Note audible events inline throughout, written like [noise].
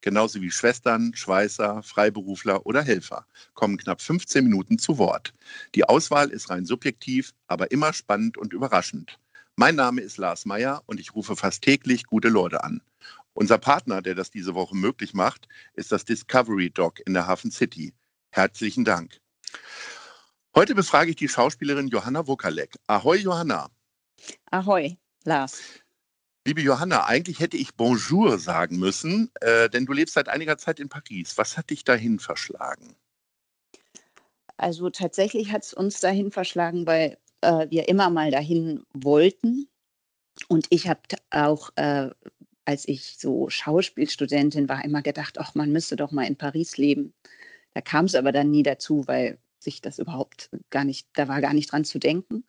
genauso wie Schwestern, Schweißer, Freiberufler oder Helfer, kommen knapp 15 Minuten zu Wort. Die Auswahl ist rein subjektiv, aber immer spannend und überraschend. Mein Name ist Lars Meyer und ich rufe fast täglich gute Leute an. Unser Partner, der das diese Woche möglich macht, ist das Discovery Dog in der Hafen City. Herzlichen Dank. Heute befrage ich die Schauspielerin Johanna Wukalek. Ahoi, Johanna. Ahoi, Lars. Liebe Johanna, eigentlich hätte ich Bonjour sagen müssen, äh, denn du lebst seit einiger Zeit in Paris. Was hat dich dahin verschlagen? Also tatsächlich hat es uns dahin verschlagen, weil äh, wir immer mal dahin wollten. Und ich habe auch, äh, als ich so Schauspielstudentin war, immer gedacht, ach, man müsste doch mal in Paris leben. Da kam es aber dann nie dazu, weil sich das überhaupt gar nicht, da war gar nicht dran zu denken.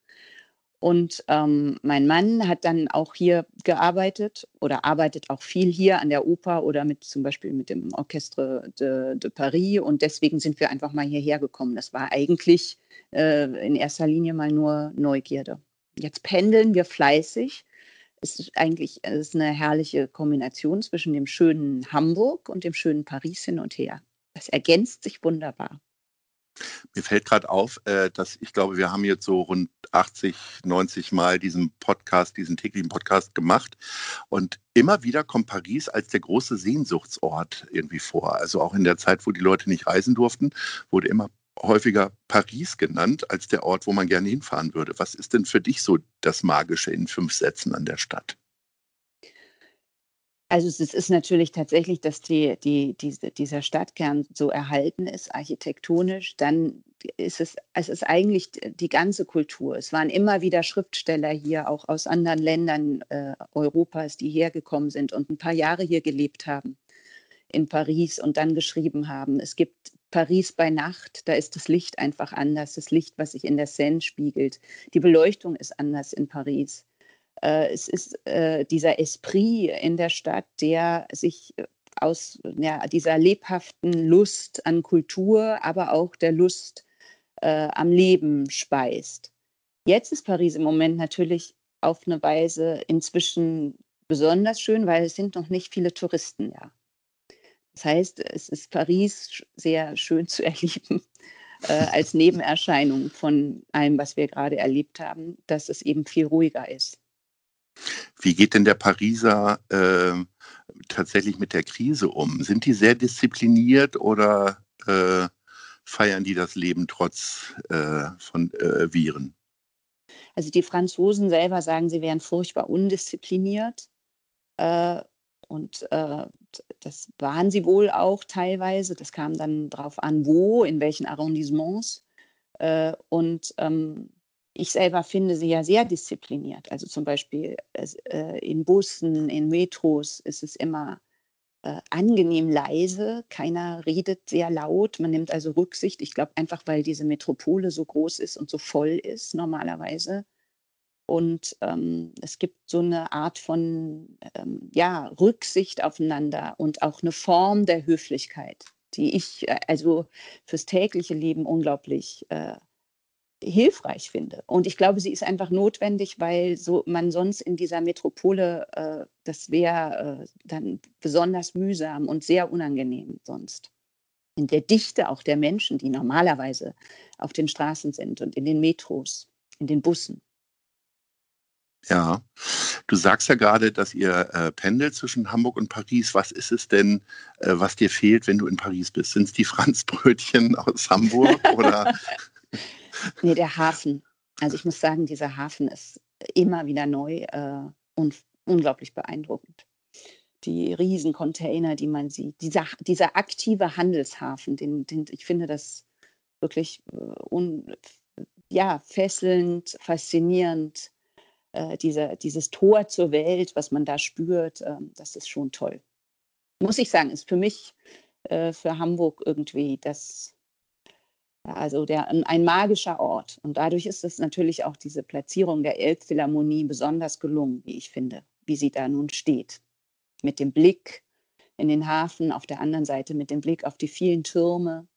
Und ähm, mein Mann hat dann auch hier gearbeitet oder arbeitet auch viel hier an der Oper oder mit zum Beispiel mit dem Orchestre de, de Paris. Und deswegen sind wir einfach mal hierher gekommen. Das war eigentlich äh, in erster Linie mal nur Neugierde. Jetzt pendeln wir fleißig. Es ist eigentlich es ist eine herrliche Kombination zwischen dem schönen Hamburg und dem schönen Paris hin und her. Das ergänzt sich wunderbar. Mir fällt gerade auf, äh, dass ich glaube, wir haben jetzt so rund 80, 90 Mal diesen Podcast, diesen täglichen Podcast gemacht. Und immer wieder kommt Paris als der große Sehnsuchtsort irgendwie vor. Also auch in der Zeit, wo die Leute nicht reisen durften, wurde immer häufiger Paris genannt als der Ort, wo man gerne hinfahren würde. Was ist denn für dich so das Magische in fünf Sätzen an der Stadt? Also es ist natürlich tatsächlich, dass die, die, diese, dieser Stadtkern so erhalten ist, architektonisch. Dann ist es, es ist eigentlich die ganze Kultur. Es waren immer wieder Schriftsteller hier, auch aus anderen Ländern äh, Europas, die hergekommen sind und ein paar Jahre hier gelebt haben in Paris und dann geschrieben haben. Es gibt Paris bei Nacht, da ist das Licht einfach anders, das Licht, was sich in der Seine spiegelt. Die Beleuchtung ist anders in Paris. Äh, es ist äh, dieser Esprit in der Stadt, der sich äh, aus ja, dieser lebhaften Lust an Kultur, aber auch der Lust äh, am Leben speist. Jetzt ist Paris im Moment natürlich auf eine Weise inzwischen besonders schön, weil es sind noch nicht viele Touristen ja. Das heißt, es ist Paris sehr schön zu [laughs] erleben äh, als Nebenerscheinung von allem, was wir gerade erlebt haben, dass es eben viel ruhiger ist. Wie geht denn der Pariser äh, tatsächlich mit der Krise um? Sind die sehr diszipliniert oder äh, feiern die das Leben trotz äh, von äh, Viren? Also die Franzosen selber sagen, sie wären furchtbar undiszipliniert. Äh, und äh, das waren sie wohl auch teilweise. Das kam dann darauf an, wo, in welchen Arrondissements. und ähm, ich selber finde sie ja sehr diszipliniert. Also zum Beispiel äh, in Bussen, in Metros ist es immer äh, angenehm leise. Keiner redet sehr laut. Man nimmt also Rücksicht. Ich glaube einfach, weil diese Metropole so groß ist und so voll ist normalerweise. Und ähm, es gibt so eine Art von ähm, ja, Rücksicht aufeinander und auch eine Form der Höflichkeit, die ich äh, also fürs tägliche Leben unglaublich äh, hilfreich finde. Und ich glaube, sie ist einfach notwendig, weil so man sonst in dieser Metropole, äh, das wäre äh, dann besonders mühsam und sehr unangenehm sonst. In der Dichte auch der Menschen, die normalerweise auf den Straßen sind und in den Metros, in den Bussen. Ja, du sagst ja gerade, dass ihr äh, pendelt zwischen Hamburg und Paris. Was ist es denn, äh, was dir fehlt, wenn du in Paris bist? Sind es die [laughs] Franzbrötchen aus Hamburg oder [laughs] Nee, der Hafen. Also ich muss sagen, dieser Hafen ist immer wieder neu äh, und unglaublich beeindruckend. Die Riesencontainer, die man sieht, dieser, dieser aktive Handelshafen, den, den, ich finde das wirklich äh, un, ja, fesselnd, faszinierend. Äh, dieser, dieses Tor zur Welt, was man da spürt, äh, das ist schon toll. Muss ich sagen, ist für mich, äh, für Hamburg irgendwie das, Also der, ein magischer Ort. Und dadurch ist es natürlich auch diese Platzierung der Elbphilharmonie besonders gelungen, wie ich finde, wie sie da nun steht. Mit dem Blick in den Hafen, auf der anderen Seite mit dem Blick auf die vielen Türme.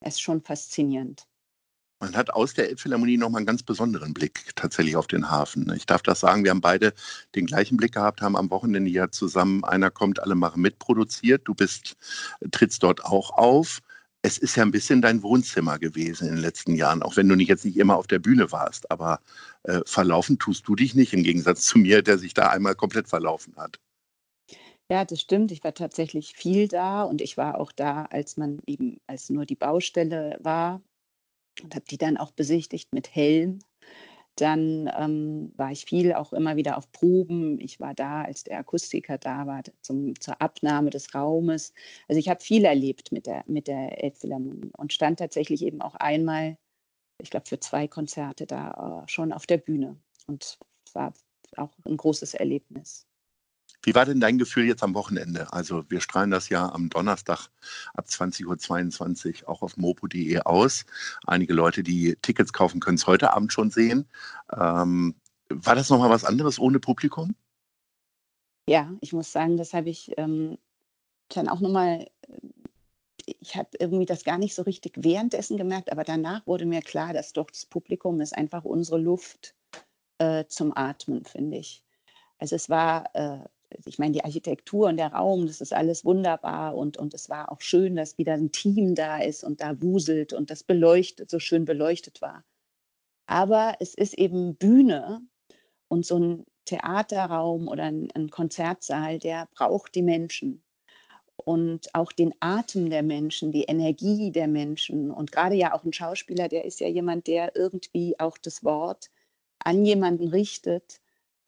Es ist schon faszinierend. Man hat aus der Elbphilharmonie nochmal einen ganz besonderen Blick tatsächlich auf den Hafen. Ich darf das sagen, wir haben beide den gleichen Blick gehabt, haben am Wochenende ja zusammen Einer kommt, alle machen mit produziert. Du bist, trittst dort auch auf. Es ist ja ein bisschen dein Wohnzimmer gewesen in den letzten Jahren, auch wenn du nicht jetzt nicht immer auf der Bühne warst. Aber äh, verlaufen tust du dich nicht, im Gegensatz zu mir, der sich da einmal komplett verlaufen hat. Ja, das stimmt. Ich war tatsächlich viel da und ich war auch da, als man eben, als nur die Baustelle war und habe die dann auch besichtigt mit Helm. Dann ähm, war ich viel auch immer wieder auf Proben. Ich war da, als der Akustiker da war, zum, zur Abnahme des Raumes. Also ich habe viel erlebt mit der, mit der Elbphilharmonie und stand tatsächlich eben auch einmal, ich glaube, für zwei Konzerte da äh, schon auf der Bühne. Und es war auch ein großes Erlebnis. Wie war denn dein Gefühl jetzt am Wochenende? Also wir strahlen das ja am Donnerstag ab 20.22 Uhr auch auf mopo.de aus. Einige Leute, die Tickets kaufen, können es heute Abend schon sehen. Ähm, war das nochmal was anderes ohne Publikum? Ja, ich muss sagen, das habe ich ähm, dann auch nochmal, ich habe irgendwie das gar nicht so richtig währenddessen gemerkt, aber danach wurde mir klar, dass doch das Publikum ist einfach unsere Luft äh, zum Atmen, finde ich. Also es war äh, ich meine, die Architektur und der Raum, das ist alles wunderbar und, und es war auch schön, dass wieder ein Team da ist und da wuselt und das beleuchtet, so schön beleuchtet war. Aber es ist eben Bühne und so ein Theaterraum oder ein, ein Konzertsaal, der braucht die Menschen und auch den Atem der Menschen, die Energie der Menschen. Und gerade ja auch ein Schauspieler, der ist ja jemand, der irgendwie auch das Wort an jemanden richtet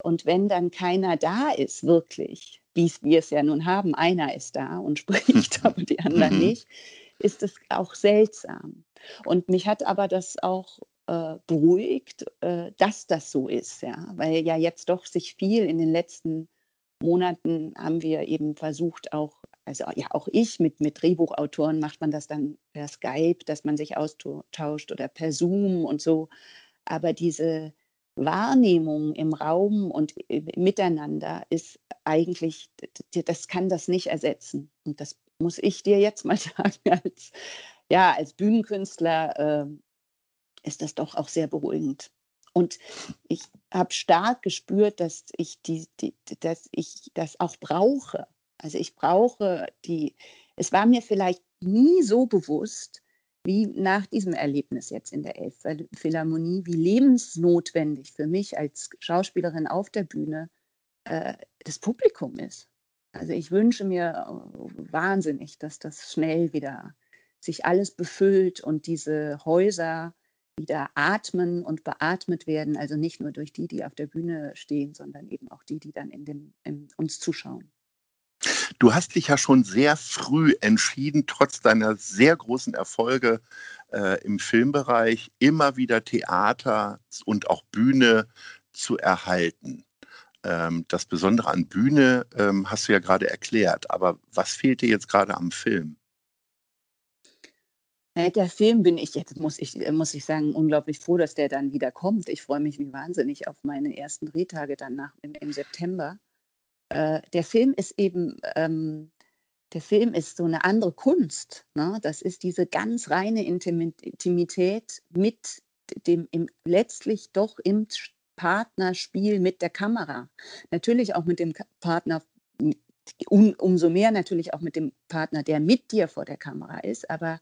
und wenn dann keiner da ist, wirklich, wie wir es ja nun haben, einer ist da und [laughs] spricht, aber die anderen mhm. nicht, ist es auch seltsam. Und mich hat aber das auch äh, beruhigt, äh, dass das so ist, ja, weil ja jetzt doch sich viel in den letzten Monaten haben wir eben versucht, auch, also ja, auch ich mit, mit Drehbuchautoren macht man das dann per Skype, dass man sich austauscht oder per Zoom und so. Aber diese, Wahrnehmung im Raum und miteinander ist eigentlich, das kann das nicht ersetzen. Und das muss ich dir jetzt mal [laughs] sagen, als, ja, als Bühnenkünstler äh, ist das doch auch sehr beruhigend. Und ich habe stark gespürt, dass ich, die, die, dass ich das auch brauche. Also ich brauche die, es war mir vielleicht nie so bewusst, wie nach diesem Erlebnis jetzt in der Elbphilharmonie, wie lebensnotwendig für mich als Schauspielerin auf der Bühne äh, das Publikum ist. Also ich wünsche mir äh, wahnsinnig, dass das schnell wieder sich alles befüllt und diese Häuser wieder atmen und beatmet werden. Also nicht nur durch die, die auf der Bühne stehen, sondern eben auch die, die dann in dem, in uns zuschauen. Du hast dich ja schon sehr früh entschieden, trotz deiner sehr großen Erfolge äh, im Filmbereich, immer wieder Theater und auch Bühne zu erhalten. Ähm, das Besondere an Bühne ähm, hast du ja gerade erklärt, aber was fehlt dir jetzt gerade am Film? Der Film bin ich jetzt, muss ich, muss ich sagen, unglaublich froh, dass der dann wieder kommt. Ich freue mich wie wahnsinnig auf meine ersten Drehtage danach im, im September äh, der Film ist eben, ähm, der Film ist so eine andere Kunst. Ne? Das ist diese ganz reine Intimität mit dem im, letztlich doch im Partnerspiel mit der Kamera. Natürlich auch mit dem Partner, um, umso mehr natürlich auch mit dem Partner, der mit dir vor der Kamera ist, aber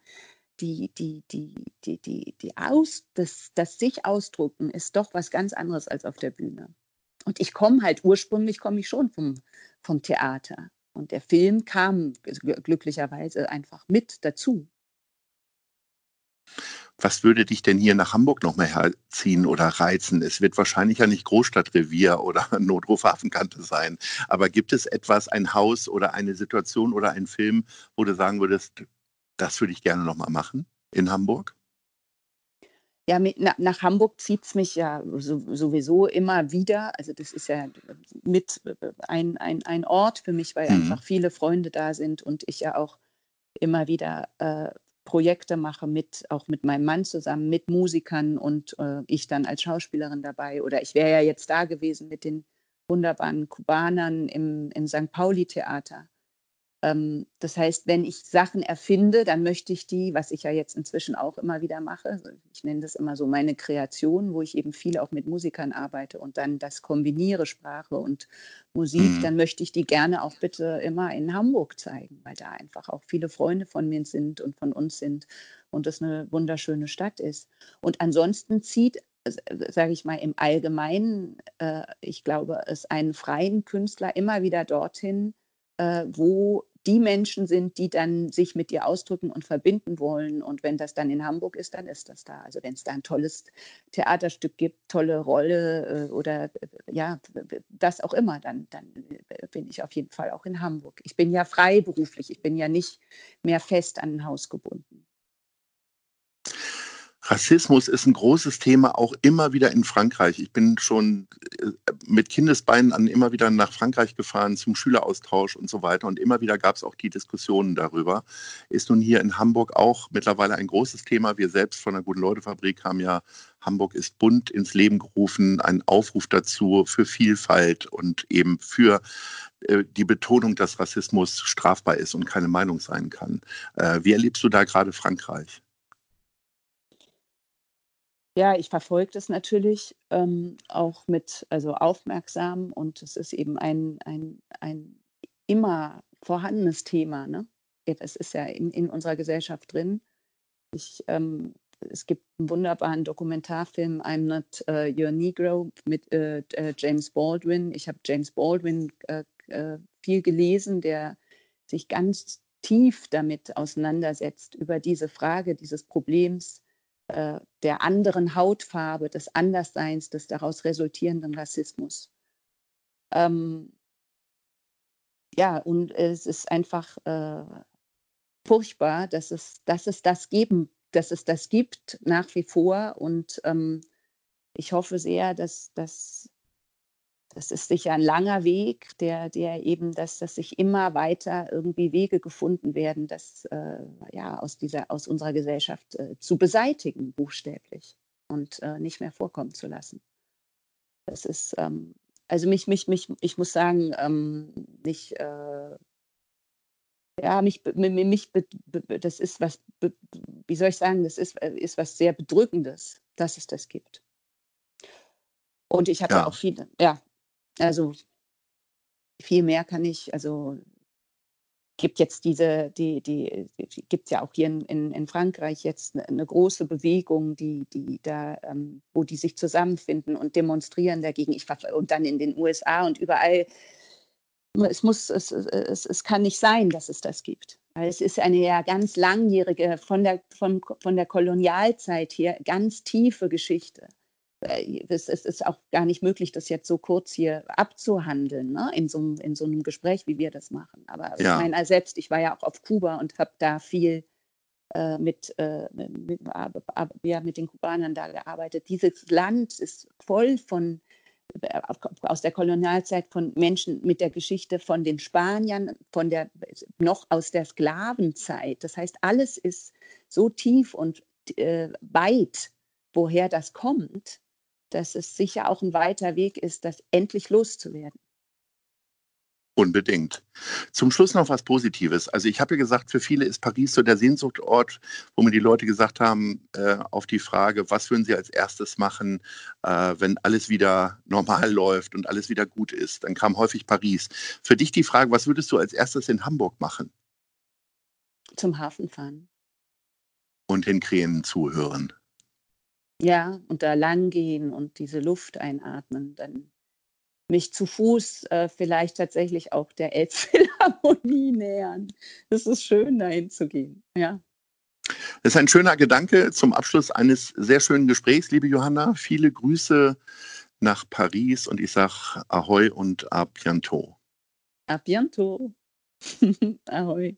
die, die, die, die, die, die Aus, das, das sich ausdrucken ist doch was ganz anderes als auf der Bühne. Und ich komme halt, ursprünglich komme ich schon vom, vom Theater. Und der Film kam glücklicherweise einfach mit dazu. Was würde dich denn hier nach Hamburg noch mehr herziehen oder reizen? Es wird wahrscheinlich ja nicht Großstadtrevier oder [laughs] Notruf Hafenkante sein. Aber gibt es etwas, ein Haus oder eine Situation oder einen Film, wo du sagen würdest, das würde ich gerne noch mal machen in Hamburg? Ja, nach Hamburg zieht es mich ja so, sowieso immer wieder. Also das ist ja mit ein, ein, ein Ort für mich, weil mhm. einfach viele Freunde da sind und ich ja auch immer wieder äh, Projekte mache, mit, auch mit meinem Mann zusammen, mit Musikern und äh, ich dann als Schauspielerin dabei. Oder ich wäre ja jetzt da gewesen mit den wunderbaren Kubanern im, im St. Pauli-Theater. Ähm, das heißt, wenn ich Sachen erfinde, dann möchte ich die, was ich ja jetzt inzwischen auch immer wieder mache, ich nenne das immer so meine Kreation, wo ich eben viel auch mit Musikern arbeite und dann das kombiniere, Sprache und Musik, mhm. dann möchte ich die gerne auch bitte immer in Hamburg zeigen, weil da einfach auch viele Freunde von mir sind und von uns sind und das eine wunderschöne Stadt ist. Und ansonsten zieht sage ich mal, im Allgemeinen, äh, ich glaube, es einen freien Künstler immer wieder dorthin äh, wo die Menschen sind, die dann sich mit dir ausdrücken und verbinden wollen. Und wenn das dann in Hamburg ist, dann ist das da. Also wenn es da ein tolles Theaterstück gibt, tolle Rolle äh, oder äh, ja, das auch immer, dann, dann bin ich auf jeden Fall auch in Hamburg. Ich bin ja freiberuflich, ich bin ja nicht mehr fest an ein Haus gebunden. Rassismus ist ein großes Thema, auch immer wieder in Frankreich. Ich bin schon äh, mit Kindesbeinen an immer wieder nach Frankreich gefahren zum Schüleraustausch und so weiter. Und immer wieder gab es auch die Diskussionen darüber. Ist nun hier in Hamburg auch mittlerweile ein großes Thema. Wir selbst von der Guten-Leute-Fabrik haben ja Hamburg ist bunt ins Leben gerufen, einen Aufruf dazu für Vielfalt und eben für äh, die Betonung, dass Rassismus strafbar ist und keine Meinung sein kann. Äh, wie erlebst du da gerade Frankreich? Ja, ich verfolge das natürlich ähm, auch mit, also aufmerksam und es ist eben ein, ein, ein immer vorhandenes Thema. Ne? Das ist ja in, in unserer Gesellschaft drin. Ich, ähm, es gibt einen wunderbaren Dokumentarfilm I'm Not uh, Your Negro mit äh, äh, James Baldwin. Ich habe James Baldwin äh, äh, viel gelesen, der sich ganz tief damit auseinandersetzt über diese Frage dieses Problems äh, der anderen Hautfarbe, des Andersseins, des daraus resultierenden Rassismus. Ähm, ja, und es ist einfach äh, furchtbar, dass es, dass es das geben, dass es das gibt nach wie vor. Und ähm, ich hoffe sehr, dass, dass das ist sicher ein langer Weg, der, der eben, dass, dass sich immer weiter irgendwie Wege gefunden werden, das äh, ja, aus, dieser, aus unserer Gesellschaft äh, zu beseitigen, buchstäblich, und äh, nicht mehr vorkommen zu lassen. Das ist, ähm, also mich, mich, mich, ich muss sagen, ähm, nicht, äh, ja, mich, mich, das ist was, wie soll ich sagen, das ist, ist was sehr Bedrückendes, dass es das gibt. Und ich habe ja. auch viele, ja, also viel mehr kann ich, also gibt jetzt diese, die, die, die gibt ja auch hier in, in, in Frankreich jetzt eine, eine, große Bewegung, die, die da, ähm, wo die sich zusammenfinden und demonstrieren dagegen. Ich und dann in den USA und überall. Es muss, es, es, es kann nicht sein, dass es das gibt. Es ist eine ja ganz langjährige, von der, von, von der Kolonialzeit her, ganz tiefe Geschichte es, es ist auch gar nicht möglich, das jetzt so kurz hier abzuhandeln, ne? in, so, in so einem Gespräch, wie wir das machen. Aber ja. ich meine, selbst, ich war ja auch auf Kuba und habe da viel äh, mit, äh, mit, ja, mit den Kubanern da gearbeitet. Dieses Land ist voll von äh, aus der Kolonialzeit von Menschen mit der Geschichte von den Spaniern, von der noch aus der Sklavenzeit. Das heißt, alles ist so tief und äh, weit, woher das kommt, dass es sicher auch ein weiter Weg ist, das endlich loszuwerden. Unbedingt. Zum Schluss noch was Positives. Also ich habe ja gesagt, für viele ist Paris so der Sehnsuchtort, wo mir die Leute gesagt haben, äh, auf die Frage, was würden sie als erstes machen, äh, wenn alles wieder normal läuft und alles wieder gut ist. Dann kam häufig Paris. Für dich die Frage, was würdest du als erstes in Hamburg machen? Zum Hafen fahren. Und den Krähen zuhören. Ja, und da lang gehen und diese Luft einatmen, dann mich zu Fuß äh, vielleicht tatsächlich auch der Elbphilharmonie [laughs] nähern. Es ist schön, dahin zu gehen, ja. Das ist ein schöner Gedanke zum Abschluss eines sehr schönen Gesprächs, liebe Johanna. Viele Grüße nach Paris und ich sage Ahoi und à bientôt. À bientôt. [laughs] Ahoi.